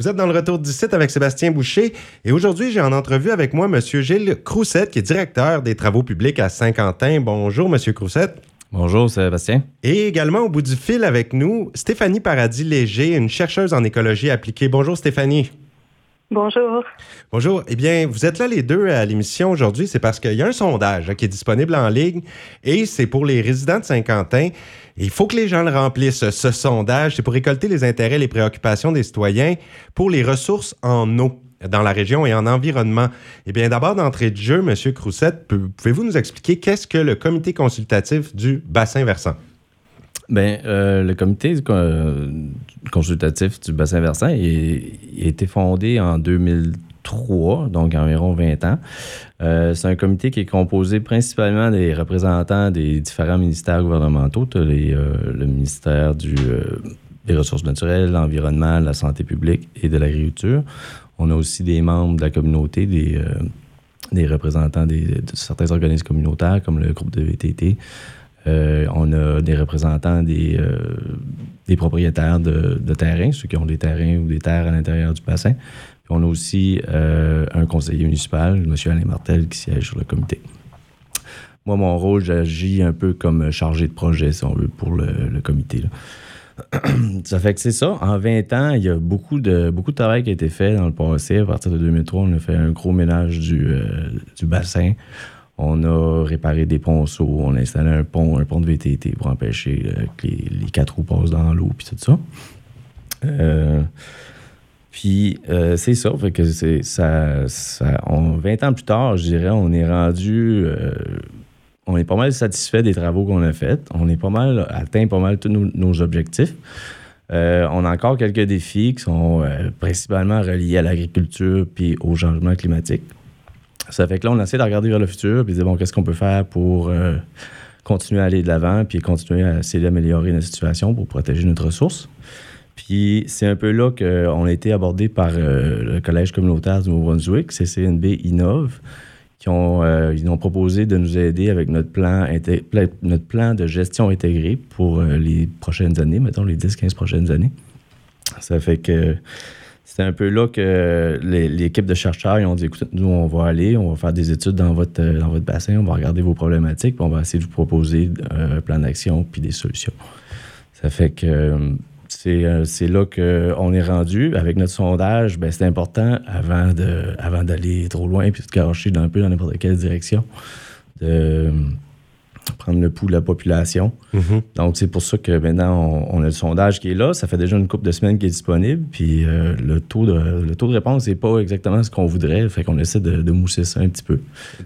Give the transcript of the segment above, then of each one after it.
Vous êtes dans le retour du site avec Sébastien Boucher et aujourd'hui, j'ai en entrevue avec moi M. Gilles Croussette, qui est directeur des travaux publics à Saint-Quentin. Bonjour, M. Croussette. Bonjour Sébastien. Et également au bout du fil avec nous, Stéphanie Paradis-Léger, une chercheuse en écologie appliquée. Bonjour Stéphanie. Bonjour. Bonjour. Eh bien, vous êtes là les deux à l'émission aujourd'hui, c'est parce qu'il y a un sondage hein, qui est disponible en ligne et c'est pour les résidents de Saint-Quentin. Il faut que les gens le remplissent, ce sondage. C'est pour récolter les intérêts et les préoccupations des citoyens pour les ressources en eau dans la région et en environnement. Eh bien, d'abord, d'entrée de jeu, M. Croussette, pouvez-vous nous expliquer qu'est-ce que le comité consultatif du bassin versant? Bien, euh, le comité euh, consultatif du bassin versant a été fondé en 2003, donc environ 20 ans. Euh, c'est un comité qui est composé principalement des représentants des différents ministères gouvernementaux, le ministère du, des Ressources naturelles, l'Environnement, la Santé publique et de l'Agriculture. On a aussi des membres de la communauté, des, des représentants des, de certains organismes communautaires comme le groupe de VTT. Euh, on a des représentants des, euh, propriétaires de, terrains, ceux qui ont des terrains ou des terres à l'intérieur du bassin. Puis on a aussi euh, un conseiller municipal, M. Alain Martel, qui siège sur le comité. Moi, mon rôle, j'agis un peu comme chargé de projet, si on veut, pour le, comité. Ça fait que c'est ça. En 20 ans, il y a beaucoup de, travail qui a été fait dans le passé. À partir de 2003, on a fait un gros ménage du bassin. On a réparé des ponceaux, on a installé un pont, un pont de VTT pour empêcher euh, que les, quatre roues passent dans l'eau, puis tout ça. Euh, puis euh, c'est ça, fait que c'est ça, ça 20 ans plus tard, je dirais, on est rendu, on est pas mal satisfait des travaux qu'on a faits. On est pas mal atteint pas mal tous nos, objectifs. on a encore quelques défis qui sont principalement reliés à l'agriculture puis au changement climatique. Ça fait que là, on essaie de regarder vers le futur puis de dire, bon, qu'est-ce qu'on peut faire pour euh, continuer à aller de l'avant puis continuer à essayer d'améliorer notre situation pour protéger notre ressource. Puis c'est un peu là qu'on a été abordé par euh, le Collège communautaire du Nouveau-Brunswick, CCNB Innove, qui ont, euh, ils ont proposé de nous aider avec notre plan, notre plan de gestion intégrée pour les prochaines années, mettons les 10-15 prochaines années. Ça fait que c'est un peu là que l'équipe de chercheurs ils ont dit écoutez, nous, on va aller, on va faire des études dans votre, dans votre bassin, on va regarder vos problématiques, puis on va essayer de vous proposer euh, un plan d'action puis des solutions. Ça fait que euh, euh, c'est là qu'on est rendu. Avec notre sondage, ben, c'est important avant d'aller avant trop loin puis de garocher un peu dans n'importe quelle direction. De, prendre le pouls de la population. Mm-hmm. Donc, c'est pour ça que maintenant, on, a le sondage qui est là. Ça fait déjà une couple de semaines qu'il est disponible. Puis euh, le, taux de, le taux de réponse n'est pas exactement ce qu'on voudrait. Fait qu'on essaie de, mousser ça un petit peu.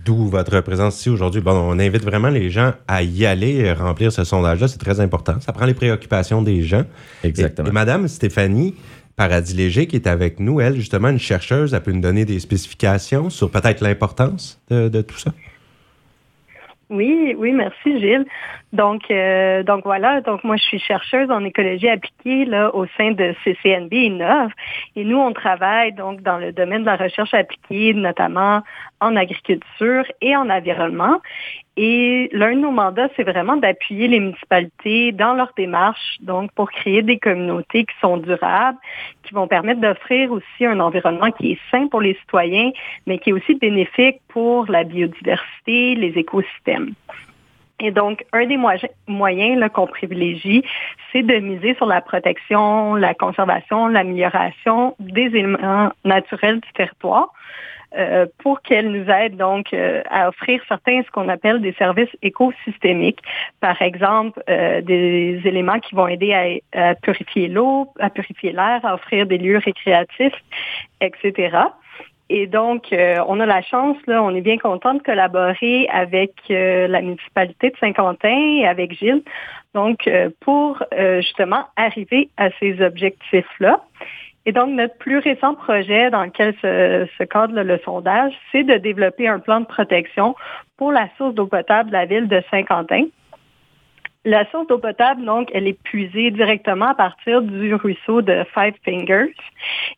D'où votre présence ici aujourd'hui. Bon, on invite vraiment les gens à y aller remplir ce sondage-là. C'est très important. Ça prend les préoccupations des gens. Exactement. Et, Madame Stéphanie, Paradis Léger qui est avec nous, elle, justement, une chercheuse, elle peut nous donner des spécifications sur peut-être l'importance de, tout ça? Oui, oui, merci Gilles. Donc, euh, donc voilà, donc moi je suis chercheuse en écologie appliquée au sein de CCNB Innove et nous on travaille donc dans le domaine de la recherche appliquée, notamment en agriculture et en environnement. Et l'un de nos mandats, c'est vraiment d'appuyer les municipalités dans leur démarche, donc pour créer des communautés qui sont durables, qui vont permettre d'offrir aussi un environnement qui est sain pour les citoyens, mais qui est aussi bénéfique pour la biodiversité, les écosystèmes. Et donc, un des moyens qu'on privilégie, c'est de miser sur la protection, la conservation, l'amélioration des éléments naturels du territoire. Euh, pour qu'elle nous aide donc euh, à offrir certains ce qu'on appelle des services écosystémiques. Par exemple, euh, des éléments qui vont aider à, purifier l'eau, à purifier l'air, à offrir des lieux récréatifs, etc. Et donc, on a la chance, on est bien content de collaborer avec la municipalité de Saint-Quentin et avec Gilles, donc pour justement arriver à ces objectifs-là. Et donc, notre plus récent projet dans lequel se, cadre le sondage, c'est de développer un plan de protection pour la source d'eau potable de la ville de Saint-Quentin. La source d'eau potable, donc, elle est puisée directement à partir du ruisseau de Five Fingers.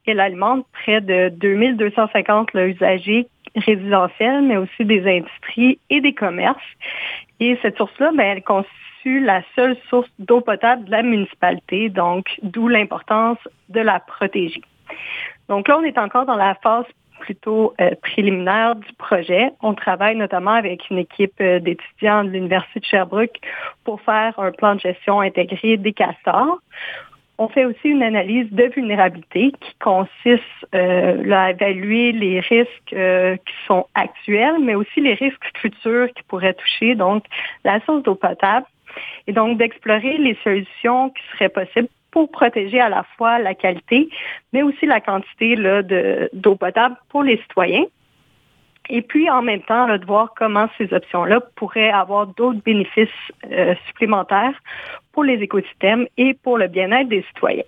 Elle alimente près de 2250 usagers résidentiels, mais aussi des industries et des commerces. Et cette source-là, ben, elle constitue la seule source d'eau potable de la municipalité, donc d'où l'importance de la protéger. Donc là, on est encore dans la phase plutôt euh, préliminaire du projet. On travaille notamment avec une équipe euh, d'étudiants de l'Université de Sherbrooke pour faire un plan de gestion intégré des castors. On fait aussi une analyse de vulnérabilité qui consiste euh, à évaluer les risques qui sont actuels, mais aussi les risques futurs qui pourraient toucher donc la source d'eau potable et donc d'explorer les solutions qui seraient possibles pour protéger à la fois la qualité, mais aussi la quantité d'eau potable pour les citoyens. Et puis, en même temps, de voir comment ces options-là pourraient avoir d'autres bénéfices euh, supplémentaires pour les écosystèmes et pour le bien-être des citoyens.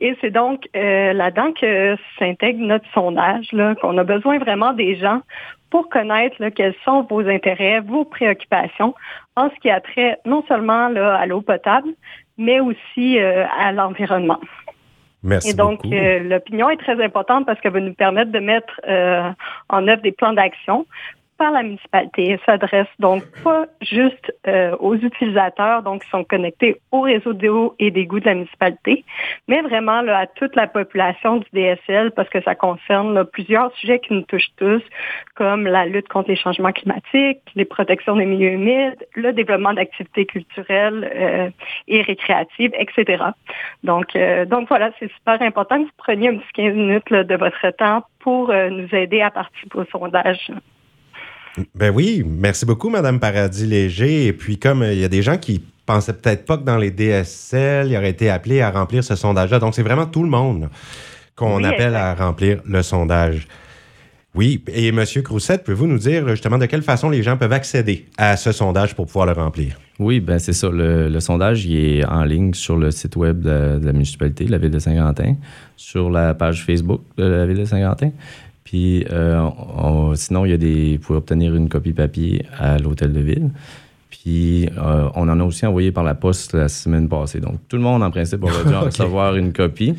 Et c'est donc euh, là-dedans que s'intègre notre sondage, qu'on a besoin vraiment des gens pour connaître quels sont vos intérêts, vos préoccupations en ce qui a trait non seulement à l'eau potable, mais aussi euh, à l'environnement. Merci Et donc, euh, l'opinion est très importante parce qu'elle va nous permettre de mettre euh, en œuvre des plans d'action par la municipalité. Elle s'adresse donc pas juste euh, aux utilisateurs, donc qui sont connectés au réseau d'eau et d'égouts de la municipalité, mais vraiment là, à toute la population du DSL parce que ça concerne plusieurs sujets qui nous touchent tous, comme la lutte contre les changements climatiques, les protections des milieux humides, le développement d'activités culturelles euh, et récréatives, etc. Donc, euh, donc voilà, c'est super important que vous preniez un petit 15 minutes de votre temps pour nous aider à participer au sondage. Ben oui, merci beaucoup, Madame Paradis Léger. Et puis, comme euh, il y a des gens qui pensaient peut-être pas que dans les DSL, il aurait été appelé à remplir ce sondage-là. Donc, c'est vraiment tout le monde qu'on appelle à remplir le sondage. Oui, et M. Croussette, pouvez-vous nous dire justement de quelle façon les gens peuvent accéder à ce sondage pour pouvoir le remplir? Oui, ben c'est ça. Le, sondage il est en ligne sur le site web de, de la municipalité, la ville de Saint-Quentin, sur la page Facebook de la ville de Saint-Quentin. Puis euh, sinon, il y a des. Vous pouvez obtenir une copie papier à l'hôtel de ville. Puis euh, on en a aussi envoyé par la poste la semaine passée. Donc tout le monde, en principe, aurait dû recevoir une copie.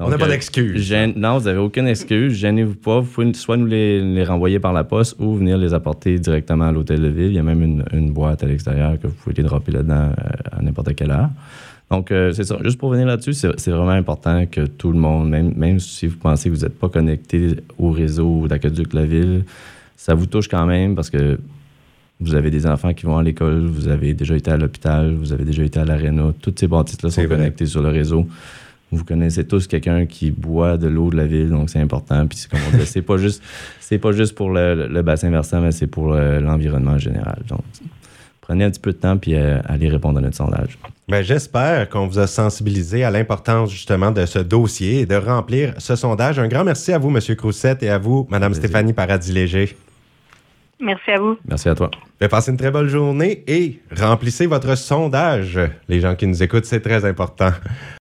on n'a pas d'excuse. non, vous n'avez aucune excuse. Gênez-vous pas. Vous pouvez soit nous les, renvoyer par la poste ou venir les apporter directement à l'hôtel de ville. Il y a même une, une boîte à l'extérieur que vous pouvez les dropper là-dedans à n'importe quelle heure. Donc, euh, c'est ça. Juste pour venir là-dessus, c'est vraiment important que tout le monde, même, même si vous pensez que vous n'êtes pas connecté au réseau d'aqueduc de la ville, ça vous touche quand même parce que vous avez des enfants qui vont à l'école, vous avez déjà été à l'hôpital, vous avez déjà été à l'aréna. Toutes ces bâtisses-là sont connectées sur le réseau. Vous connaissez tous quelqu'un qui boit de l'eau de la ville, donc c'est important. Puis, comme on dit, c'est pas juste, c'est pas juste pour le, bassin versant, mais c'est pour l'environnement en général. Donc, prenez un petit peu de temps puis euh, allez répondre à notre sondage. Ben, J'espère qu'on vous a sensibilisé à l'importance justement de ce dossier et de remplir ce sondage. Un grand merci à vous, M. Croussette, et à vous, Mme Stéphanie Paradis-Léger. Merci à vous. Merci à toi. Ben, passez une très bonne journée et remplissez votre sondage. Les gens qui nous écoutent, c'est très important.